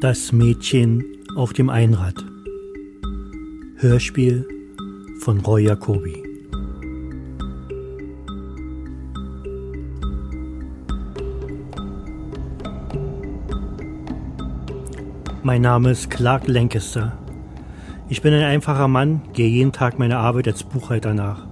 Das Mädchen auf dem Einrad. Hörspiel von Roy Jacobi. Mein Name ist Clark Lancaster. Ich bin ein einfacher Mann, gehe jeden Tag meiner Arbeit als Buchhalter nach,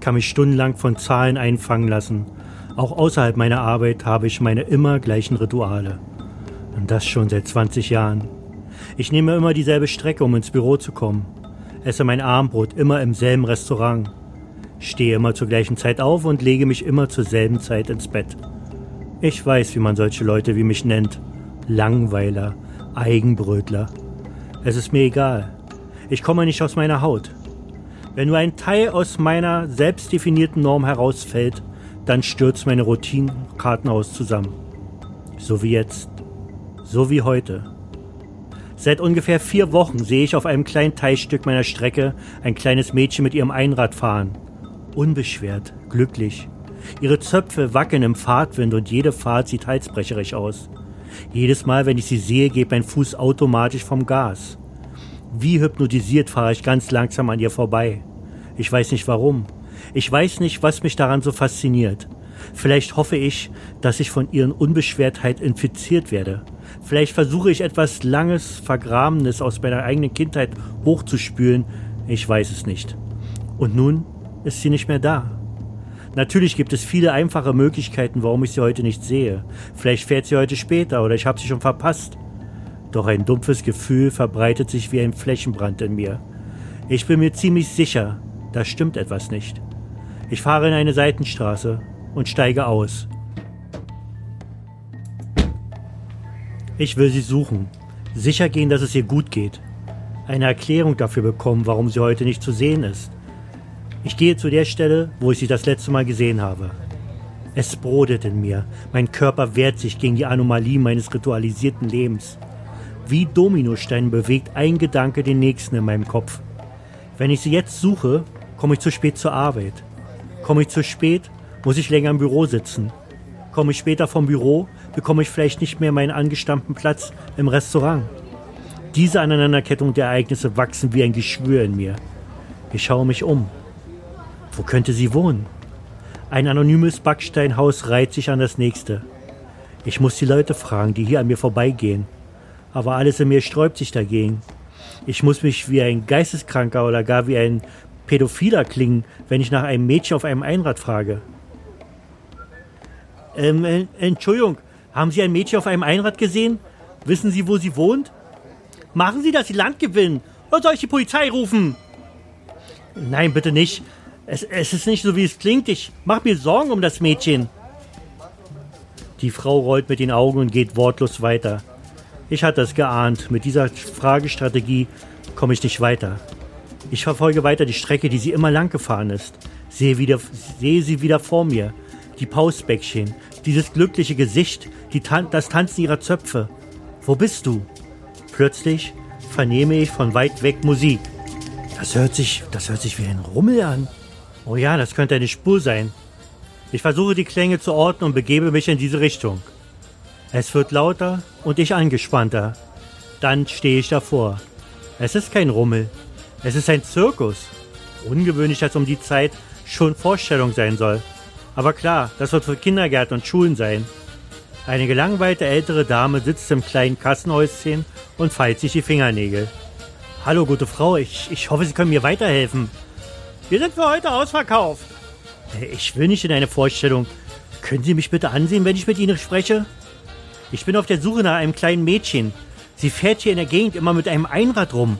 kann mich stundenlang von Zahlen einfangen lassen. Auch außerhalb meiner Arbeit habe ich meine immer gleichen Rituale. Und das schon seit 20 Jahren. Ich nehme immer dieselbe Strecke, um ins Büro zu kommen. Esse mein Armbrot immer im selben Restaurant. Stehe immer zur gleichen Zeit auf und lege mich immer zur selben Zeit ins Bett. Ich weiß, wie man solche Leute wie mich nennt. Langweiler, Eigenbrötler. Es ist mir egal. Ich komme nicht aus meiner Haut. Wenn nur ein Teil aus meiner selbst definierten Norm herausfällt, dann stürzt meine Routinenkartenhaus zusammen. So wie jetzt. So wie heute. Seit ungefähr vier Wochen sehe ich auf einem kleinen Teilstück meiner Strecke ein kleines Mädchen mit ihrem Einrad fahren. Unbeschwert, glücklich. Ihre Zöpfe wackeln im Fahrtwind und jede Fahrt sieht halsbrecherisch aus. Jedes Mal, wenn ich sie sehe, geht mein Fuß automatisch vom Gas. Wie hypnotisiert fahre ich ganz langsam an ihr vorbei. Ich weiß nicht warum. Ich weiß nicht, was mich daran so fasziniert. Vielleicht hoffe ich, dass ich von ihren Unbeschwertheit infiziert werde. Vielleicht versuche ich etwas Langes, Vergrabenes aus meiner eigenen Kindheit hochzuspülen. Ich weiß es nicht. Und nun ist sie nicht mehr da. Natürlich gibt es viele einfache Möglichkeiten, warum ich sie heute nicht sehe. Vielleicht fährt sie heute später oder ich habe sie schon verpasst. Doch ein dumpfes Gefühl verbreitet sich wie ein Flächenbrand in mir. Ich bin mir ziemlich sicher, da stimmt etwas nicht. Ich fahre in eine Seitenstraße und steige aus. Ich will sie suchen, sicher gehen, dass es ihr gut geht, eine Erklärung dafür bekommen, warum sie heute nicht zu sehen ist. Ich gehe zu der Stelle, wo ich sie das letzte Mal gesehen habe. Es brodelt in mir, mein Körper wehrt sich gegen die Anomalie meines ritualisierten Lebens. Wie Dominosteine bewegt ein Gedanke den nächsten in meinem Kopf. Wenn ich sie jetzt suche, komme ich zu spät zur Arbeit. Komme ich zu spät, muss ich länger im Büro sitzen. Komme ich später vom Büro, bekomme ich vielleicht nicht mehr meinen angestammten Platz im Restaurant. Diese Aneinanderkettung der Ereignisse wachsen wie ein Geschwür in mir. Ich schaue mich um. Wo könnte sie wohnen? Ein anonymes Backsteinhaus reiht sich an das nächste. Ich muss die Leute fragen, die hier an mir vorbeigehen. Aber alles in mir sträubt sich dagegen. Ich muss mich wie ein Geisteskranker oder gar wie ein Pädophiler klingen, wenn ich nach einem Mädchen auf einem Einrad frage. Ähm, äh, Entschuldigung, haben Sie ein Mädchen auf einem Einrad gesehen? Wissen Sie, wo sie wohnt? Machen Sie, dass Sie Land gewinnen. Oder soll ich die Polizei rufen? Nein, bitte nicht. Es, es ist nicht so, wie es klingt. Ich mache mir Sorgen um das Mädchen. Die Frau rollt mit den Augen und geht wortlos weiter. Ich hatte es geahnt. Mit dieser Fragestrategie komme ich nicht weiter. Ich verfolge weiter die Strecke, die sie immer lang gefahren ist. Sehe, wieder, sehe sie wieder vor mir. Die Pausbäckchen, dieses glückliche Gesicht, die Tan das Tanzen ihrer Zöpfe. Wo bist du? Plötzlich vernehme ich von weit weg Musik. Das hört sich, das hört sich wie ein Rummel an. Oh ja, das könnte eine Spur sein. Ich versuche die Klänge zu orten und begebe mich in diese Richtung. Es wird lauter und ich angespannter. Dann stehe ich davor. Es ist kein Rummel. Es ist ein Zirkus. Ungewöhnlich, dass um die Zeit schon Vorstellung sein soll. Aber klar, das wird für Kindergärten und Schulen sein. Eine gelangweilte ältere Dame sitzt im kleinen Kassenhäuschen und feilt sich die Fingernägel. Hallo, gute Frau, ich, ich hoffe, Sie können mir weiterhelfen. Wir sind für heute ausverkauft. Äh, ich will nicht in eine Vorstellung. Können Sie mich bitte ansehen, wenn ich mit Ihnen spreche? Ich bin auf der Suche nach einem kleinen Mädchen. Sie fährt hier in der Gegend immer mit einem Einrad rum.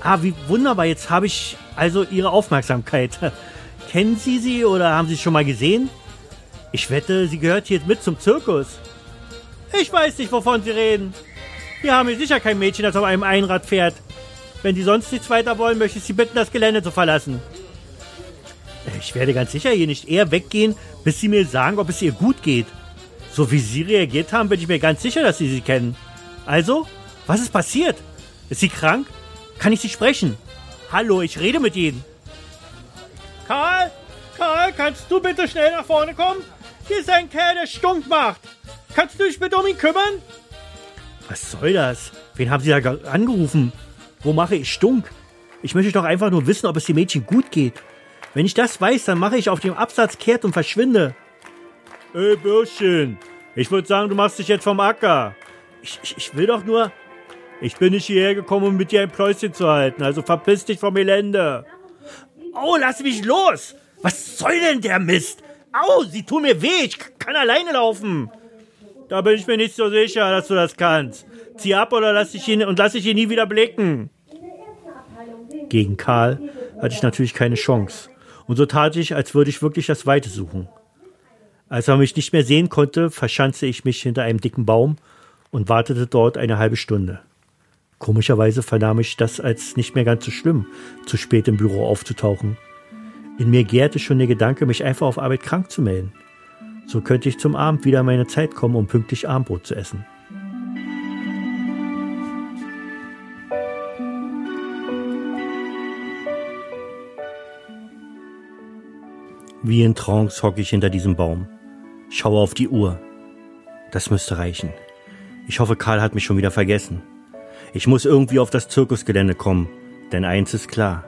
Ah, wie wunderbar, jetzt habe ich also Ihre Aufmerksamkeit. Kennen Sie sie oder haben Sie sie schon mal gesehen? Ich wette, sie gehört hier mit zum Zirkus. Ich weiß nicht, wovon Sie reden. Wir haben hier sicher kein Mädchen, das auf einem Einrad fährt. Wenn Sie sonst nichts weiter wollen, möchte ich Sie bitten, das Gelände zu verlassen. Ich werde ganz sicher hier nicht eher weggehen, bis Sie mir sagen, ob es ihr gut geht. So wie Sie reagiert haben, bin ich mir ganz sicher, dass Sie sie kennen. Also, was ist passiert? Ist sie krank? Kann ich Sie sprechen? Hallo, ich rede mit Ihnen. Kannst du bitte schnell nach vorne kommen? Hier ist ein Kerl, der Stunk macht. Kannst du dich bitte um ihn kümmern? Was soll das? Wen haben Sie da angerufen? Wo mache ich Stunk? Ich möchte doch einfach nur wissen, ob es dem Mädchen gut geht. Wenn ich das weiß, dann mache ich auf dem Absatz kehrt und verschwinde. Ey, Bürschchen, ich würde sagen, du machst dich jetzt vom Acker. Ich, ich, ich will doch nur... Ich bin nicht hierher gekommen, um mit dir ein Pläuschen zu halten, also verpiss dich vom Elende. Oh, lass mich los! Was soll denn der Mist? Au, sie tun mir weh, ich kann alleine laufen. Da bin ich mir nicht so sicher, dass du das kannst. Zieh ab oder lass dich ihn und lass dich ihn nie wieder blicken. Gegen Karl hatte ich natürlich keine Chance. Und so tat ich, als würde ich wirklich das Weite suchen. Als er mich nicht mehr sehen konnte, verschanzte ich mich hinter einem dicken Baum und wartete dort eine halbe Stunde. Komischerweise vernahm ich das als nicht mehr ganz so schlimm, zu spät im Büro aufzutauchen. In mir gärte schon der Gedanke, mich einfach auf Arbeit krank zu melden. So könnte ich zum Abend wieder meine Zeit kommen, um pünktlich Abendbrot zu essen. Wie in Trance hocke ich hinter diesem Baum. Schaue auf die Uhr. Das müsste reichen. Ich hoffe, Karl hat mich schon wieder vergessen. Ich muss irgendwie auf das Zirkusgelände kommen, denn eins ist klar.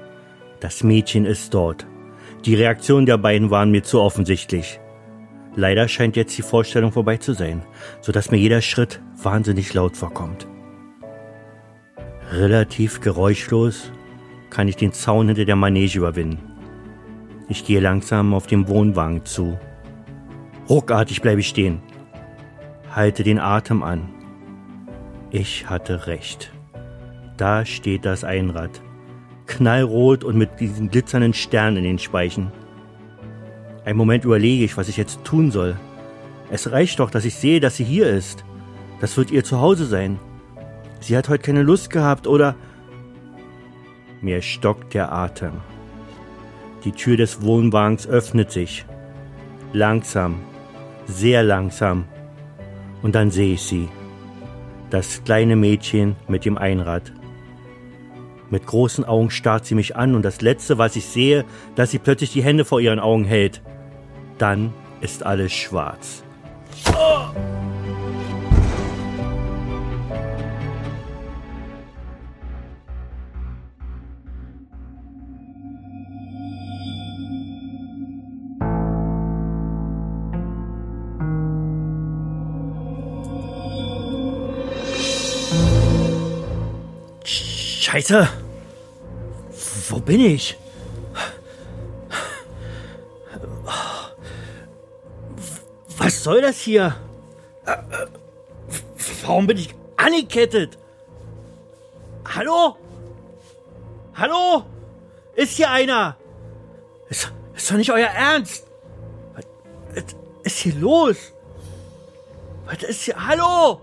Das Mädchen ist dort. Die Reaktionen der beiden waren mir zu offensichtlich. Leider scheint jetzt die Vorstellung vorbei zu sein, so dass mir jeder Schritt wahnsinnig laut vorkommt. Relativ geräuschlos kann ich den Zaun hinter der Manege überwinden. Ich gehe langsam auf den Wohnwagen zu. Ruckartig bleibe ich stehen. Halte den Atem an. Ich hatte recht. Da steht das Einrad. Knallrot und mit diesen glitzernden Sternen in den Speichen. Ein Moment überlege ich, was ich jetzt tun soll. Es reicht doch, dass ich sehe, dass sie hier ist. Das wird ihr Zuhause sein. Sie hat heute keine Lust gehabt oder... Mir stockt der Atem. Die Tür des Wohnwagens öffnet sich. Langsam, sehr langsam. Und dann sehe ich sie. Das kleine Mädchen mit dem Einrad. Mit großen Augen starrt sie mich an und das Letzte, was ich sehe, dass sie plötzlich die Hände vor ihren Augen hält. Dann ist alles schwarz. Oh! Scheiße! Bin ich? Was soll das hier? Warum bin ich angekettet? Hallo? Hallo? Ist hier einer? Ist, ist doch nicht euer Ernst? Was ist hier los? Was ist hier? Hallo?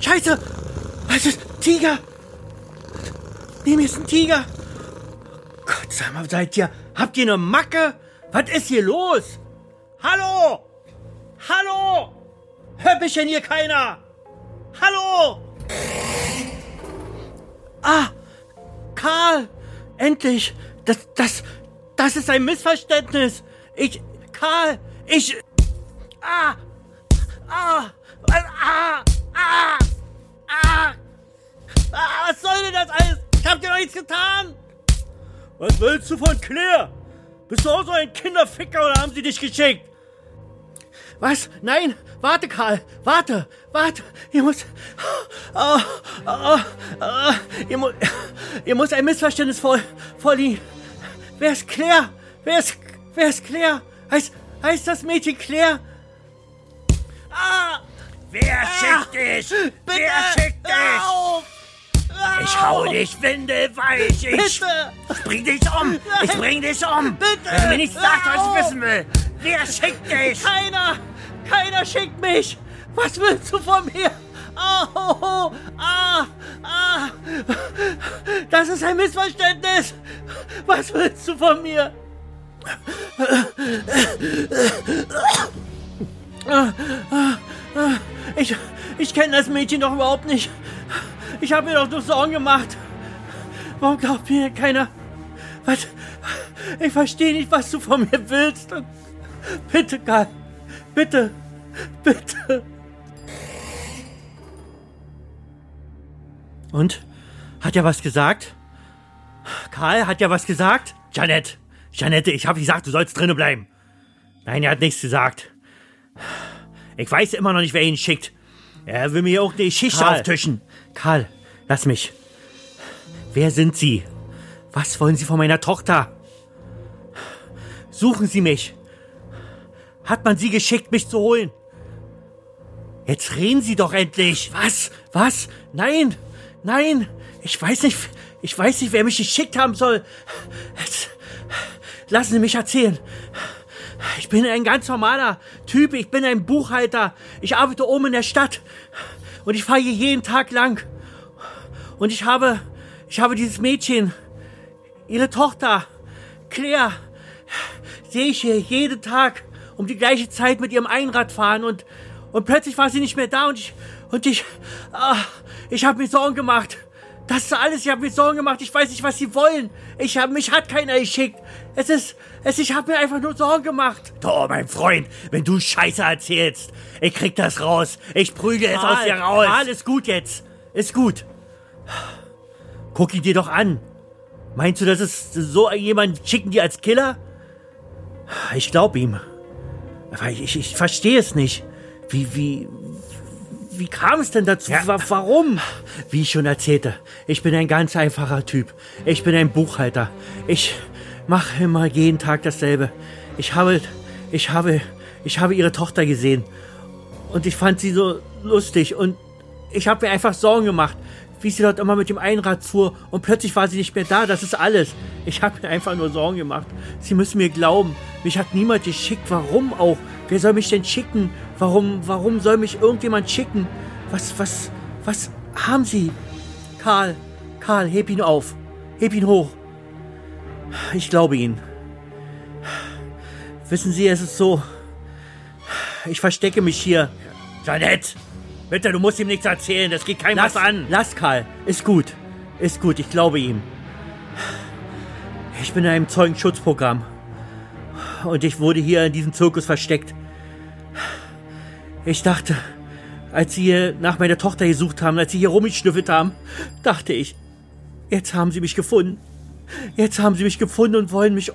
Scheiße! Was ist Tiger? Neben mir ist ein Tiger. Gott sei mal, seid ihr. Habt ihr eine Macke? Was ist hier los? Hallo? Hallo? Denn hier keiner? Hallo? Ah, Karl, endlich. Das, das, das ist ein Missverständnis. Ich, Karl, ich, ah, ah, ah, ah, ah, ah, was soll denn das alles? Ich hab dir doch nichts getan! Was willst du von Claire? Bist du auch so ein Kinderficker oder haben sie dich geschickt? Was? Nein! Warte, Karl! Warte! Warte! Ihr muss. Oh, oh, oh, ihr, mu ihr muss ein Missverständnis vor, vorliegen. Wer ist Claire? Wer ist, wer ist Claire? Heißt, heißt das Mädchen Claire? Ah! Wer schickt dich? Bitte, wer schickt dich? Auf! Ich hau dich windelweich. Ich Bitte! bring dich um. Ich bring dich um. Bitte! Wenn du mir nicht sagst, was ich wissen will. Wer schickt dich? Keiner! Keiner schickt mich! Was willst du von mir? Au! Ah! Ah! Das ist ein Missverständnis! Was willst du von mir? Ich, ich kenne das Mädchen doch überhaupt nicht. Ich habe mir doch nur Sorgen gemacht. Warum glaubt mir keiner? Was? Ich verstehe nicht, was du von mir willst. Bitte, Karl. Bitte. Bitte. Und? Hat er was gesagt? Karl, hat er was gesagt? Janette, Janette, ich habe gesagt, du sollst drinnen bleiben. Nein, er hat nichts gesagt. Ich weiß immer noch nicht, wer ihn schickt. Er will mir auch die Schicht Karl. auftischen. Karl, lass mich. Wer sind Sie? Was wollen Sie von meiner Tochter? Suchen Sie mich. Hat man Sie geschickt, mich zu holen? Jetzt reden Sie doch endlich. Was? Was? Nein, nein. Ich weiß nicht, ich weiß nicht, wer mich geschickt haben soll. Jetzt, lassen Sie mich erzählen. Ich bin ein ganz normaler Typ. Ich bin ein Buchhalter. Ich arbeite oben in der Stadt. Und ich fahre hier jeden Tag lang. Und ich habe, ich habe dieses Mädchen, ihre Tochter, Claire, sehe ich hier jeden Tag um die gleiche Zeit mit ihrem Einrad fahren und, und plötzlich war sie nicht mehr da und ich, und ich, ah, ich habe mir Sorgen gemacht. Das ist alles, ich habe mir Sorgen gemacht. Ich weiß nicht, was sie wollen. Ich habe mich hat keiner geschickt. Es ist, es, ich habe mir einfach nur Sorgen gemacht. Oh, mein Freund, wenn du Scheiße erzählst, ich krieg das raus. Ich prügel es aus dir raus. Ist gut jetzt. Ist gut. Guck ihn dir doch an. Meinst du, das ist so jemand schicken die als Killer? Ich glaube ihm. Aber ich, ich, ich verstehe es nicht. Wie, wie, wie kam es denn dazu? Ja. Wa- Warum? Wie ich schon erzählte, ich bin ein ganz einfacher Typ. Ich bin ein Buchhalter. Ich mache immer jeden Tag dasselbe. Ich habe, ich habe, ich habe ihre Tochter gesehen. Und ich fand sie so lustig. Und ich habe mir einfach Sorgen gemacht, wie sie dort immer mit dem Einrad fuhr. Und plötzlich war sie nicht mehr da. Das ist alles. Ich habe mir einfach nur Sorgen gemacht. Sie müssen mir glauben. Mich hat niemand geschickt. Warum auch? Wer soll mich denn schicken? Warum, warum soll mich irgendjemand schicken? Was, was, was haben Sie? Karl, Karl, heb ihn auf. Heb ihn hoch. Ich glaube Ihnen. Wissen Sie, es ist so. Ich verstecke mich hier. Janette, bitte, du musst ihm nichts erzählen. Das geht keinem Lass was an. Lass Karl. Ist gut. Ist gut, ich glaube ihm. Ich bin in einem Zeugenschutzprogramm. Und ich wurde hier in diesem Zirkus versteckt. Ich dachte, als sie hier nach meiner Tochter gesucht haben, als sie hier rumgeschnüffelt haben, dachte ich, jetzt haben sie mich gefunden. Jetzt haben sie mich gefunden und wollen mich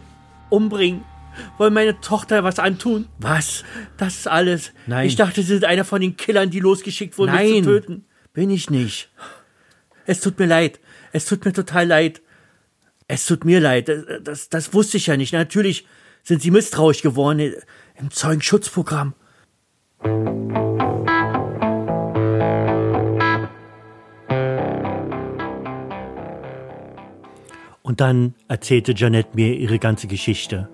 umbringen. Wollen meine Tochter was antun? Was? Das ist alles. Nein. Ich dachte, sie sind einer von den Killern, die losgeschickt wurden, mich Nein. zu töten. Bin ich nicht. Es tut mir leid. Es tut mir total leid. Es tut mir leid. Das, das, das wusste ich ja nicht. Natürlich sind sie misstrauisch geworden im Zeugenschutzprogramm. Und dann erzählte Janette mir ihre ganze Geschichte,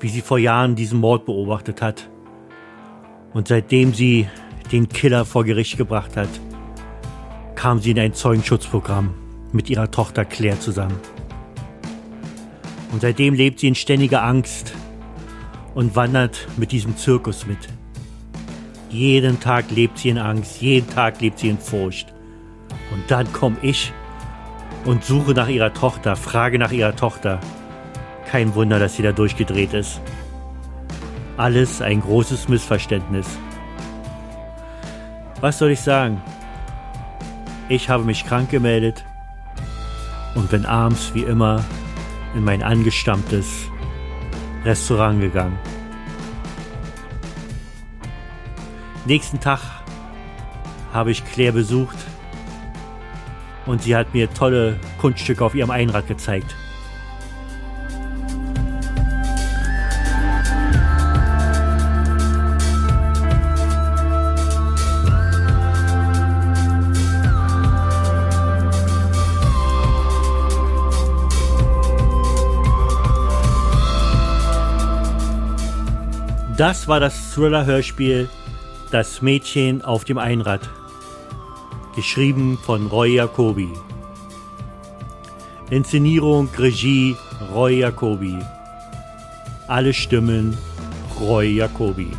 wie sie vor Jahren diesen Mord beobachtet hat. Und seitdem sie den Killer vor Gericht gebracht hat, kam sie in ein Zeugenschutzprogramm mit ihrer Tochter Claire zusammen. Und seitdem lebt sie in ständiger Angst und wandert mit diesem Zirkus mit. Jeden Tag lebt sie in Angst, jeden Tag lebt sie in Furcht. Und dann komme ich und suche nach ihrer Tochter, frage nach ihrer Tochter. Kein Wunder, dass sie da durchgedreht ist. Alles ein großes Missverständnis. Was soll ich sagen? Ich habe mich krank gemeldet und bin abends wie immer in mein angestammtes Restaurant gegangen. Nächsten Tag habe ich Claire besucht und sie hat mir tolle Kunststücke auf ihrem Einrad gezeigt. Das war das Thriller-Hörspiel Das Mädchen auf dem Einrad. Geschrieben von Roy Jacobi. Inszenierung, Regie Roy Jacobi. Alle Stimmen Roy Jacobi.